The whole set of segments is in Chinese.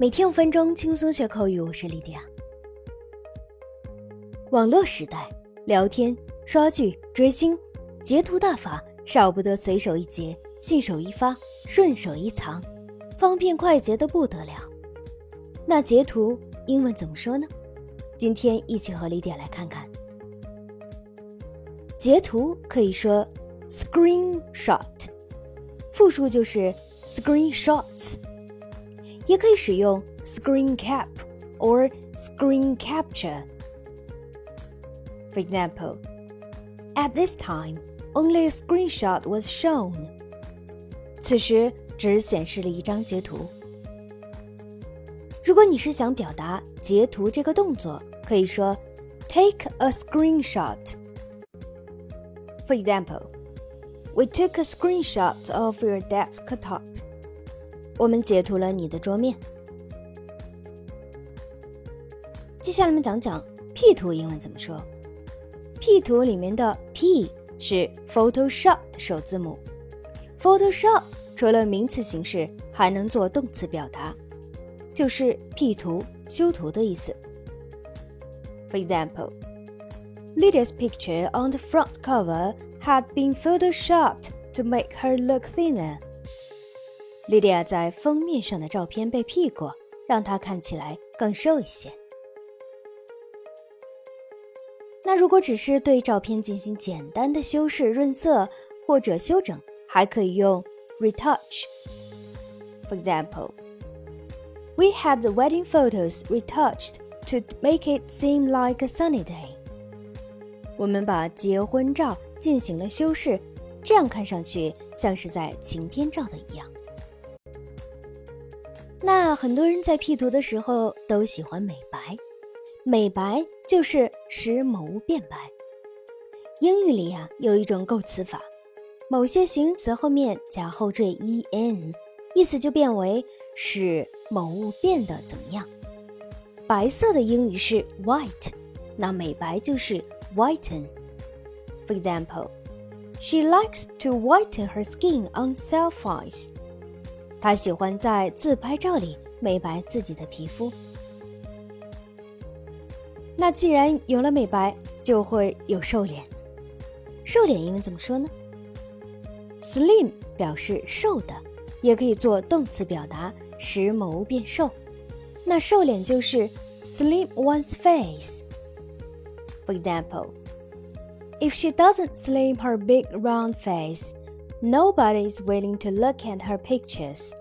每天五分钟，轻松学口语。我是莉迪亚。网络时代，聊天、刷剧、追星、截图大法少不得随手一截、信手一发、顺手一藏，方便快捷的不得了。那截图英文怎么说呢？今天一起和莉迪亚来看看。截图可以说 screenshot，复数就是 screenshots。也可以使用 screen cap or screen capture. For example, at this time, only a screenshot was shown. 此时只显示了一张截图。如果你是想表达截图这个动作，可以说 take a screenshot. For example, we took a screenshot of your desktop. 我们截图了你的桌面。接下来我们讲讲 P 图英文怎么说。P 图里面的 P 是 Photoshop 的首字母。Photoshop 除了名词形式，还能做动词表达，就是 P 图、修图的意思。For example, Lydia's picture on the front cover had been photoshopped to make her look thinner. 莉迪亚在封面上的照片被 P 过，让她看起来更瘦一些。那如果只是对照片进行简单的修饰、润色或者修整，还可以用 retouch。For example, we had the wedding photos retouched to make it seem like a sunny day。我们把结婚照进行了修饰，这样看上去像是在晴天照的一样。那很多人在 P 图的时候都喜欢美白，美白就是使某物变白。英语里呀有一种构词法，某些形容词后面加后缀 en，意思就变为使某物变得怎么样。白色的英语是 white，那美白就是 whiten。For example, she likes to whiten her skin on selfies. 他喜欢在自拍照里美白自己的皮肤。那既然有了美白，就会有瘦脸。瘦脸英文怎么说呢？Slim 表示瘦的，也可以做动词表达，使某物变瘦。那瘦脸就是 slim one's face。For example, if she doesn't slim her big round face. Nobody is willing to look at her pictures.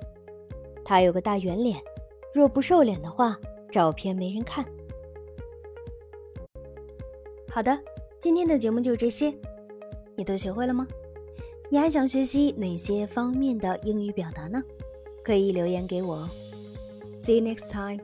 她有个大圆脸，若不瘦脸的话，照片没人看。好的，今天的节目就这些，你都学会了吗？你还想学习哪些方面的英语表达呢？可以留言给我哦。See you next time.